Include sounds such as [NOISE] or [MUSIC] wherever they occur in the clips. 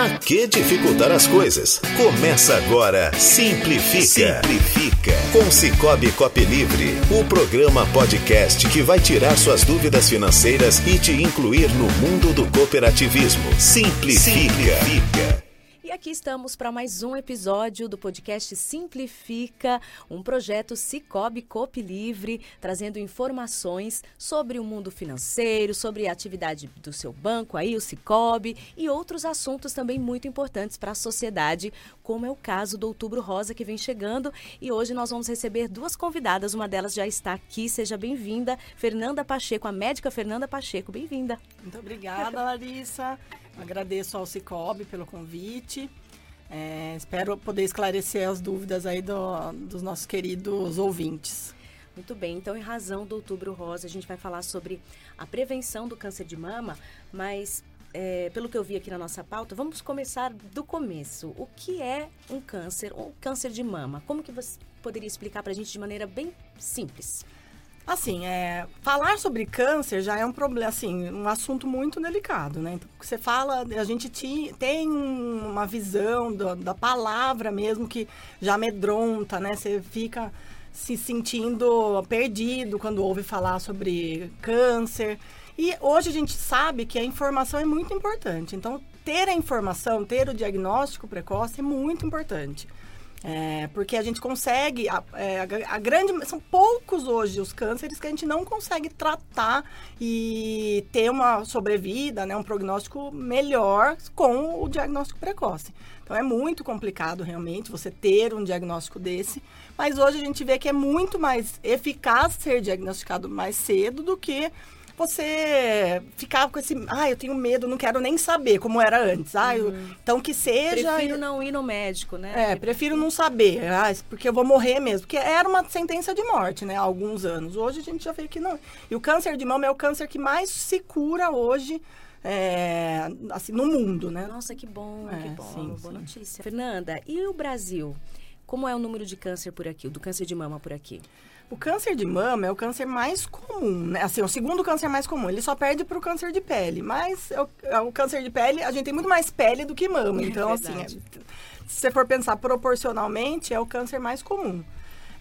Pra que dificultar as coisas? Começa agora Simplifica. Simplifica. Com Cicobi Cop Livre, o programa podcast que vai tirar suas dúvidas financeiras e te incluir no mundo do cooperativismo. Simplifica. Simplifica. Aqui estamos para mais um episódio do podcast Simplifica, um projeto Cicobi Coop Livre, trazendo informações sobre o mundo financeiro, sobre a atividade do seu banco aí, o Cicobi, e outros assuntos também muito importantes para a sociedade, como é o caso do Outubro Rosa que vem chegando. E hoje nós vamos receber duas convidadas, uma delas já está aqui, seja bem-vinda, Fernanda Pacheco, a médica Fernanda Pacheco, bem-vinda. Muito obrigada, Larissa. Agradeço ao Cicobi pelo convite. É, espero poder esclarecer as dúvidas aí do, dos nossos queridos ouvintes. Muito bem, então em razão do Outubro Rosa, a gente vai falar sobre a prevenção do câncer de mama, mas é, pelo que eu vi aqui na nossa pauta, vamos começar do começo. O que é um câncer ou câncer de mama? Como que você poderia explicar para a gente de maneira bem simples? Assim, é, falar sobre câncer já é um problema, assim, um assunto muito delicado, né? Então, você fala, a gente ti, tem uma visão do, da palavra mesmo que já amedronta, né? Você fica se sentindo perdido quando ouve falar sobre câncer. E hoje a gente sabe que a informação é muito importante. Então, ter a informação, ter o diagnóstico precoce é muito importante. É, porque a gente consegue, a, é, a, a, grande, são poucos hoje os cânceres que a gente não consegue tratar e ter uma sobrevida, né, um prognóstico melhor com o diagnóstico precoce. Então é muito complicado realmente você ter um diagnóstico desse, mas hoje a gente vê que é muito mais eficaz ser diagnosticado mais cedo do que você ficava com esse, ah, eu tenho medo, não quero nem saber como era antes. Ah, eu, uhum. então que seja. Prefiro não ir no médico, né? É, prefiro não saber, ah, porque eu vou morrer mesmo. Porque era uma sentença de morte, né, há alguns anos. Hoje a gente já vê que não. E o câncer de mama é o câncer que mais se cura hoje. É, assim, no mundo, né? Nossa, que bom, é, que bom, sim, boa sim. notícia. Fernanda, e o Brasil? Como é o número de câncer por aqui, do câncer de mama por aqui? O câncer de mama é o câncer mais comum, né? Assim, o segundo câncer mais comum. Ele só perde para o câncer de pele. Mas é o, é o, câncer de pele, a gente tem muito mais pele do que mama. [LAUGHS] É então, é assim, é, se você for pensar proporcionalmente, é o câncer mais comum.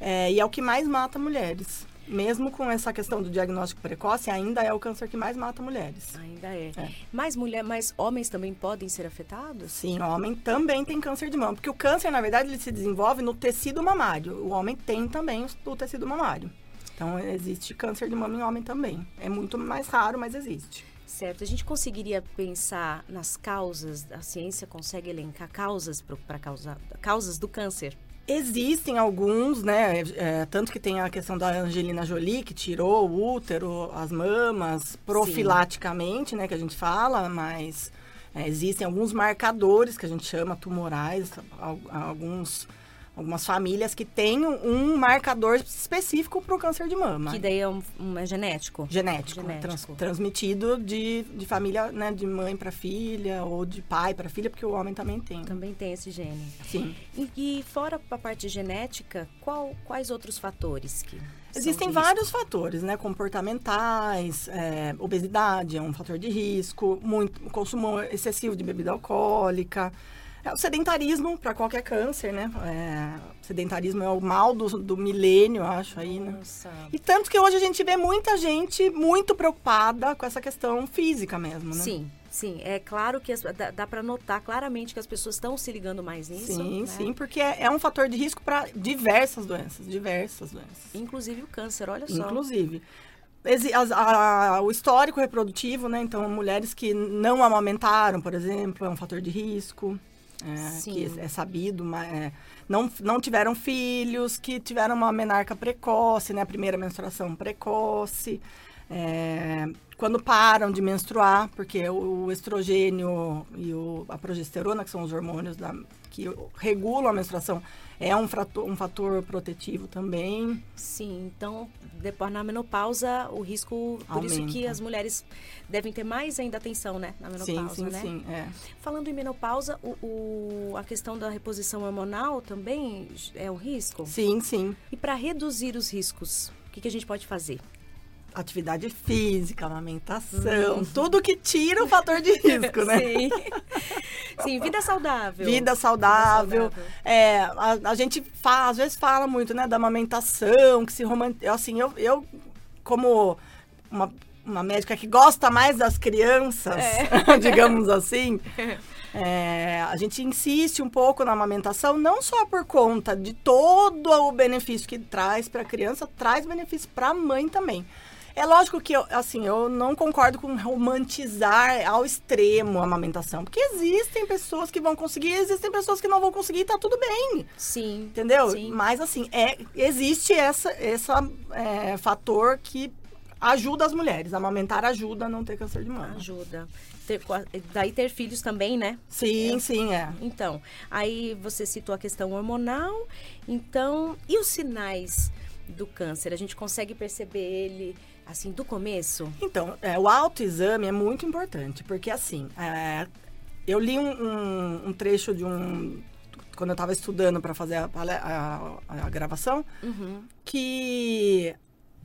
É, e é o que mais mata mulheres mesmo com essa questão do diagnóstico precoce, ainda é o câncer que mais mata mulheres. Ainda é. é. Mais mulher, mas homens também podem ser afetados? Sim, homem também tem câncer de mama, porque o câncer, na verdade, ele se desenvolve no tecido mamário. O homem tem também o, o tecido mamário. Então, existe câncer de mama em homem também. É muito mais raro, mas existe. Certo. A gente conseguiria pensar nas causas, a ciência consegue elencar causas para causar causas do câncer? Existem alguns, né? É, tanto que tem a questão da Angelina Jolie, que tirou o útero, as mamas, profilaticamente, Sim. né? Que a gente fala, mas é, existem alguns marcadores que a gente chama tumorais, alguns algumas famílias que têm um marcador específico para o câncer de mama. Que daí é, um, um é genético? Genético. genético. Trans, transmitido de, de família, né, de mãe para filha ou de pai para filha, porque o homem também tem. Também tem esse gene. Sim. E, e fora a parte genética, qual, quais outros fatores que Existem vários fatores, né? Comportamentais, é, obesidade é um fator de risco, muito consumo excessivo de bebida alcoólica, é o sedentarismo para qualquer câncer, né? É, sedentarismo é o mal do, do milênio, acho aí, né? Nossa. E tanto que hoje a gente vê muita gente muito preocupada com essa questão física mesmo, né? Sim. Sim, é claro que as, dá, dá para notar claramente que as pessoas estão se ligando mais nisso. Sim, né? sim, porque é, é, um fator de risco para diversas doenças, diversas doenças. Inclusive o câncer, olha só. Inclusive. A, a, o histórico reprodutivo, né? Então, mulheres que não amamentaram, por exemplo, é um fator de risco é, que é sabido, mas, é, não, não tiveram filhos, que tiveram uma menarca precoce, né, a primeira menstruação precoce, é, quando param de menstruar, porque o, estrogênio e o, a progesterona, que são os hormônios da, que regulam a menstruação, é um, frator, um fator protetivo também. Sim, então depois na menopausa o risco, por Aumenta. isso que as mulheres devem ter mais ainda atenção, né, na menopausa, sim, sim, né? Sim, é. Falando em menopausa, o, o, a questão da reposição hormonal também é um risco? Sim, sim. E para reduzir os riscos, o que, que a gente pode fazer? Atividade física, amamentação, tudo que tira o fator de risco, né? Sim. Sim, vida saudável. Vida saudável. Vida saudável. É, a, a gente fala, às vezes fala muito, né, da amamentação, que se romantiza. Assim, eu, eu como uma, uma médica que gosta mais das crianças, É. [LAUGHS] digamos assim, [LAUGHS] é, a gente insiste um pouco na amamentação, não só por conta de todo o benefício que traz para a criança, traz benefício para a mãe também. É lógico que, eu, assim, eu não concordo com romantizar ao extremo a amamentação. Porque existem pessoas que vão conseguir, existem pessoas que não vão conseguir, e tá tudo bem. Sim. Entendeu? Sim. Mas, assim, é, existe essa, essa é, fator que ajuda as mulheres. Amamentar ajuda a não ter câncer de mama. Ajuda. Ter- daí ter filhos também, né? Sim, sim, é. Então, aí você citou a questão hormonal. Então, e os sinais do câncer? A gente consegue perceber ele assim do começo? Então, é, o autoexame é muito importante, porque assim, é, eu li um, um- um trecho de um. Quando eu estava estudando para fazer a, pale- a- a gravação, Uhum. que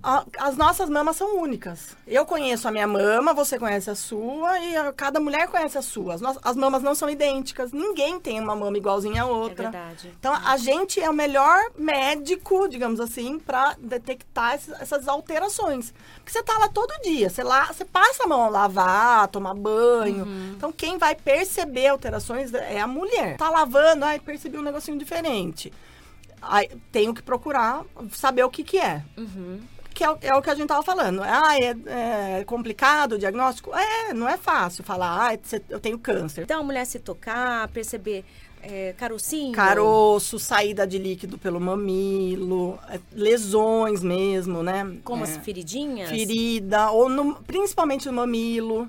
a- as nossas mamas são únicas. Eu conheço a minha mama, você conhece a sua, e a- cada mulher conhece a sua. As, no- as mamas não são idênticas, ninguém tem uma mama igualzinha à É outra. verdade. Então, a gente é o melhor médico, digamos assim, para detectar esses- essas alterações. Porque você tá lá todo dia, você, lá, você passa a mão a lavar, tomar banho. Então, quem vai perceber alterações é a mulher. Tá lavando, ai, percebi um negocinho diferente. Aí, tenho que procurar saber o que que é. Uhum. Que é, o- é o que a gente tava falando. Ah, é, é complicado o diagnóstico? É, não é fácil falar, ah, eu tenho câncer. Então, a mulher se tocar, perceber é, carocinho. Caroço, saída de líquido pelo mamilo, é, lesões mesmo, né? Como É, as feridinhas? ferida, ou no- principalmente no mamilo.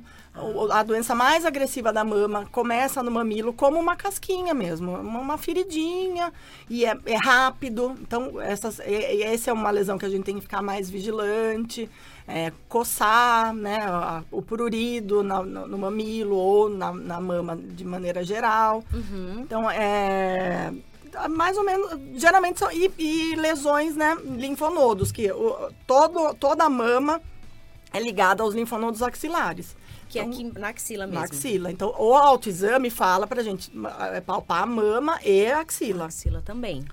A doença mais agressiva da mama começa no mamilo como uma casquinha mesmo, uma, feridinha e é, é rápido. Então, essas, e essa é uma lesão que a gente tem que ficar mais vigilante. é, coçar né, a- o prurido na- no, no mamilo ou na, na mama de maneira geral. Uhum. Então, é. Mais ou menos. Geralmente são. E, e lesões, né? Linfonodos, que o, todo, toda a mama é ligada aos linfonodos axilares. Que é Então, aqui na axila mesmo. Na axila. Então, o autoexame fala pra gente é, palpar a mama e a axila. axila também.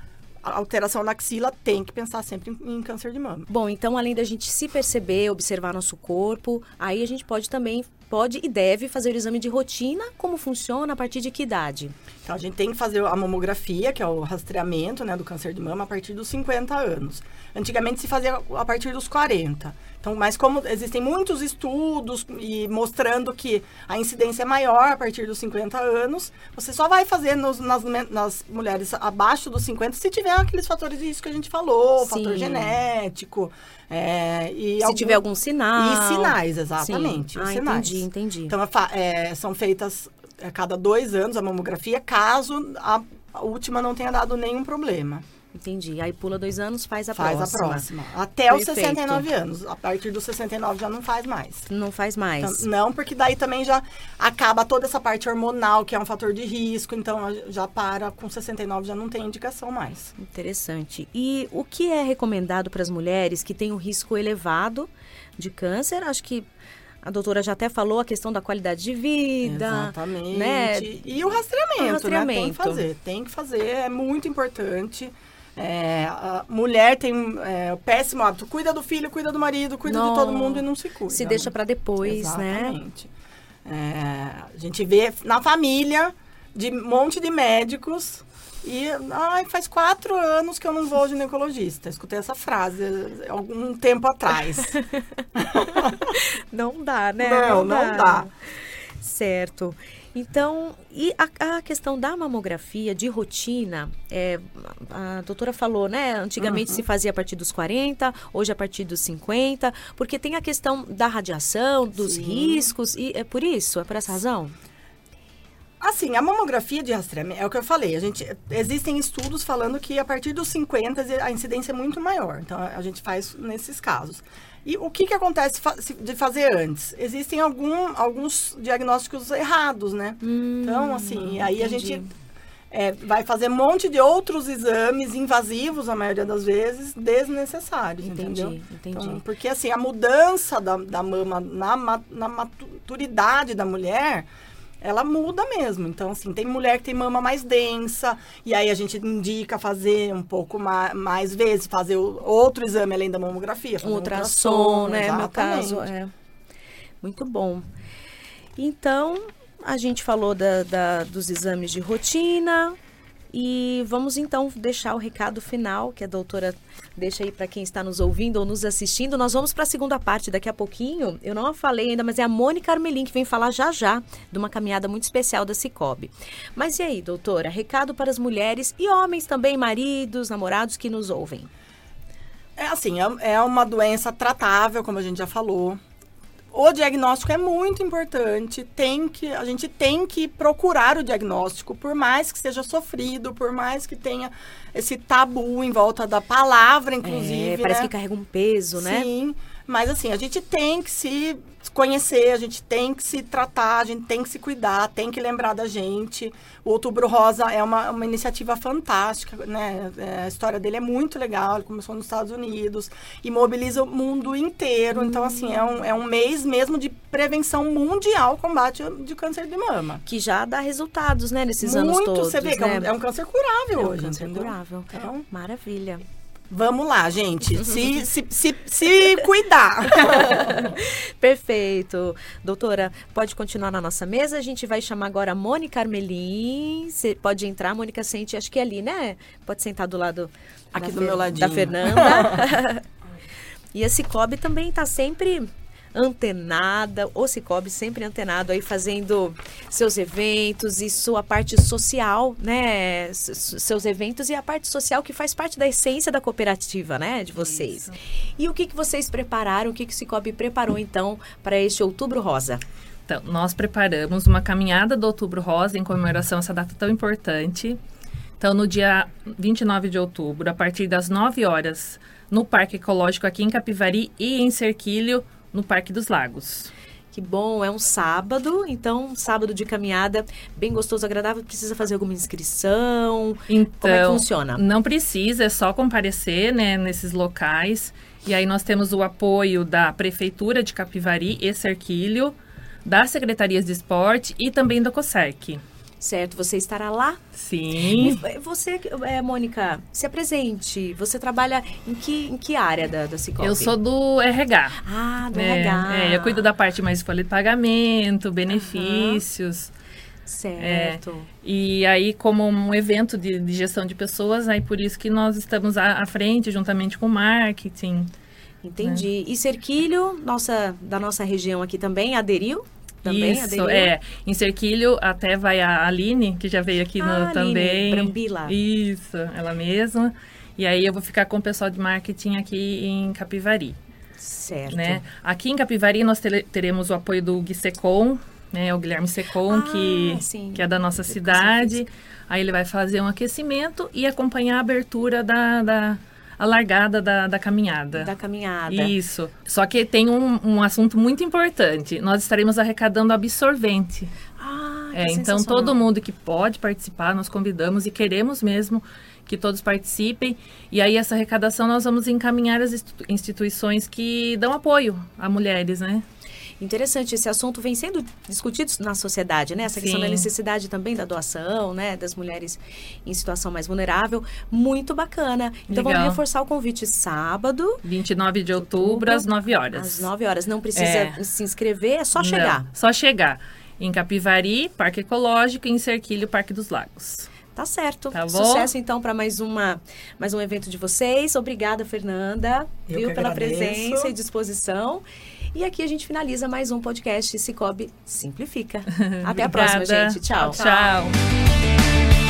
A alteração na axila tem que pensar sempre em, em câncer de mama. Bom, então além da gente se perceber, observar nosso corpo, aí a gente pode também, pode e deve fazer o exame de rotina, como funciona, a partir de que idade? Então, a gente tem que fazer a mamografia, que é o rastreamento né, do câncer de mama, a partir dos 50 anos. Antigamente se fazia a partir dos 40. Então, mas como existem muitos estudos e mostrando que a incidência é maior a partir dos 50 anos, você só vai fazer nos- nas, nas mulheres abaixo dos 50 se tiver aqueles fatores de risco que a gente falou, fator Sim. genético. é, e Se algum- tiver algum sinal. E sinais, exatamente. Ah, sinais. entendi, entendi. Então, é é, são feitas a cada dois anos a mamografia, caso a última não tenha dado nenhum problema. Entendi. Aí pula dois anos, faz a faz próxima. a próxima. Até os Perfeito. 69 anos. A partir dos 69 já não faz mais. Não faz mais. Então, não, porque daí também já acaba toda essa parte hormonal, que é um fator de risco. Então, já para com 69, já não tem indicação mais. Interessante. E o que é recomendado para as mulheres que têm um risco elevado de câncer? Acho que a doutora já até falou a questão da qualidade de vida. Exatamente. Né? E o rastreamento, O rastreamento. né? Tem que fazer, tem que fazer, é muito importante. É, a mulher tem é, o péssimo hábito, cuida do filho, cuida do marido, cuida de todo Não. mundo e não se cuida. Se né? deixa para depois, né? Exatamente. É, a gente vê na família de um monte de médicos e ai, faz quatro anos que eu não vou ao ginecologista. Escutei essa frase algum tempo atrás. [LAUGHS] Não dá, né? Não, não dá. Certo. Então, e a, a questão da mamografia de rotina, é, a doutora falou, né? Antigamente Uhum. se fazia a partir dos 40, hoje a partir dos 50, porque tem a questão da radiação, dos Sim. riscos, e é por isso, é por essa razão? Assim, a mamografia de rastreamento, é o que eu falei, a gente, existem estudos falando que a partir dos 50 a incidência é muito maior. Então, a gente faz nesses casos. E o que, que acontece de fazer antes? Existem algum, alguns diagnósticos errados, né? então, assim, aí a entendi. gente é, vai fazer um monte de outros exames invasivos, a maioria das vezes, desnecessários, Entendi, entendeu? entendi. Então, porque, assim, a mudança da, da mama na, na maturidade da mulher ela muda mesmo. Então, assim, tem mulher que tem mama mais densa, e aí a gente indica fazer um pouco mais, mais vezes, fazer outro exame além da mamografia. Um ultrassom, né? No caso, é. Muito bom. Então, a gente falou da, da, dos exames de rotina, e vamos então deixar o recado final que a doutora deixa aí para quem está nos ouvindo ou nos assistindo. Nós vamos para a segunda parte daqui a pouquinho. Eu não a falei ainda, mas é a Mônica Armelin que vem falar já já de uma caminhada muito especial da Cicobi. Mas e aí, doutora? Recado para as mulheres e homens também, maridos, namorados que nos ouvem. É assim, é, é uma doença tratável, como a gente já falou o diagnóstico é muito importante. Tem que, a gente tem que procurar o diagnóstico, por mais que seja sofrido, por mais que tenha esse tabu em volta da palavra, inclusive. É, parece né? que carrega um peso, né? Sim. Mas assim, a gente tem que se conhecer, a gente tem que se tratar, a gente tem que se cuidar, tem que lembrar da gente. O Outubro Rosa é uma, uma iniciativa fantástica, né? É, a história dele é muito legal, ele começou nos Estados Unidos e mobiliza o mundo inteiro. Hum. Então, assim, é um, é um mês mesmo de prevenção mundial combate de câncer de mama. Que já dá resultados, né, nesses muito, anos todos. Muito, você vê que é, um, né? é um câncer curável é um hoje, câncer entendeu? curável. Então, Maravilha. Vamos lá, gente. [LAUGHS] Se, se, se, se cuidar. [LAUGHS] Perfeito. Doutora, pode continuar na nossa mesa. A gente vai chamar agora a Mônica Armelin. Você pode entrar, Mônica, sente, acho que é ali, né? Pode sentar do lado Aqui do meu ladinho. da Fernanda. [LAUGHS] e a Cicobi também está sempre antenada, o Cicobi sempre antenado aí fazendo seus eventos e sua parte social, né? Seus eventos e a parte social que faz parte da essência da cooperativa, né? De vocês. Isso. E o que, que vocês prepararam, o que, que o Cicobi preparou então para este Outubro Rosa? Então, nós preparamos uma caminhada do Outubro Rosa em comemoração a essa data tão importante. Então, no dia 29 de outubro, a partir das 9 horas, no Parque Ecológico aqui em Capivari e em Cerquilho, no Parque dos Lagos. Que bom, é um sábado, então um sábado de caminhada bem gostoso, agradável. Precisa fazer alguma inscrição? Então, Como é que funciona? Não precisa, é só comparecer né, nesses locais. E aí nós temos o apoio da Prefeitura de Capivari e Cerquilho, das Secretarias de Esporte e também da COSERC certo? Você estará lá? Sim. Você, é, Mônica, se apresente. Você trabalha em que, em que área da, da Cicobi? Eu sou do RH. Ah, do é, RH. É, eu cuido da parte mais folha de pagamento, benefícios. Uhum. Certo. É, e aí, como um evento de, de, gestão de pessoas, aí por isso que nós estamos à, à frente, juntamente com o marketing. Entendi. Né? E Cerquilho, nossa, da nossa região aqui também, aderiu? Também Isso, aderiu? é. Em Cerquilho até vai a Aline, que já veio aqui ah, no, também. Brambila. Isso, ela mesma. E aí eu vou ficar com o pessoal de marketing aqui em Capivari. Certo. Né? Aqui em Capivari nós teremos o apoio do Gui Secom, né? O Guilherme Secom, ah, que, que é da nossa cidade. Aí ele vai fazer um aquecimento e acompanhar a abertura da, da a largada da, da caminhada. Da caminhada. Isso. Só que tem um, um assunto muito importante. Nós estaremos arrecadando absorvente. Ah, é, então todo mundo que pode participar, nós convidamos e queremos mesmo que todos participem. E aí essa arrecadação nós vamos encaminhar as instituições que dão apoio a mulheres, né? Interessante, esse assunto vem sendo discutido na sociedade, né? Essa Sim. questão da necessidade também da doação, né? Das mulheres em situação mais vulnerável. Muito bacana. Então Legal. vamos reforçar o convite sábado. 29 de outubro, outubro às 9 horas. Às 9 horas. Não precisa é. se inscrever, é só chegar. Não, só chegar. Em Capivari, Parque Ecológico, e em Cerquilho, Parque dos Lagos. Tá certo. Tá Sucesso então para mais uma mais um evento de vocês. Obrigada, Fernanda, Eu viu pela agradeço. presença e disposição. E aqui a gente finaliza mais um podcast Cicobi Simplifica. [LAUGHS] Até a próxima, gente. Tchau. tchau. tchau.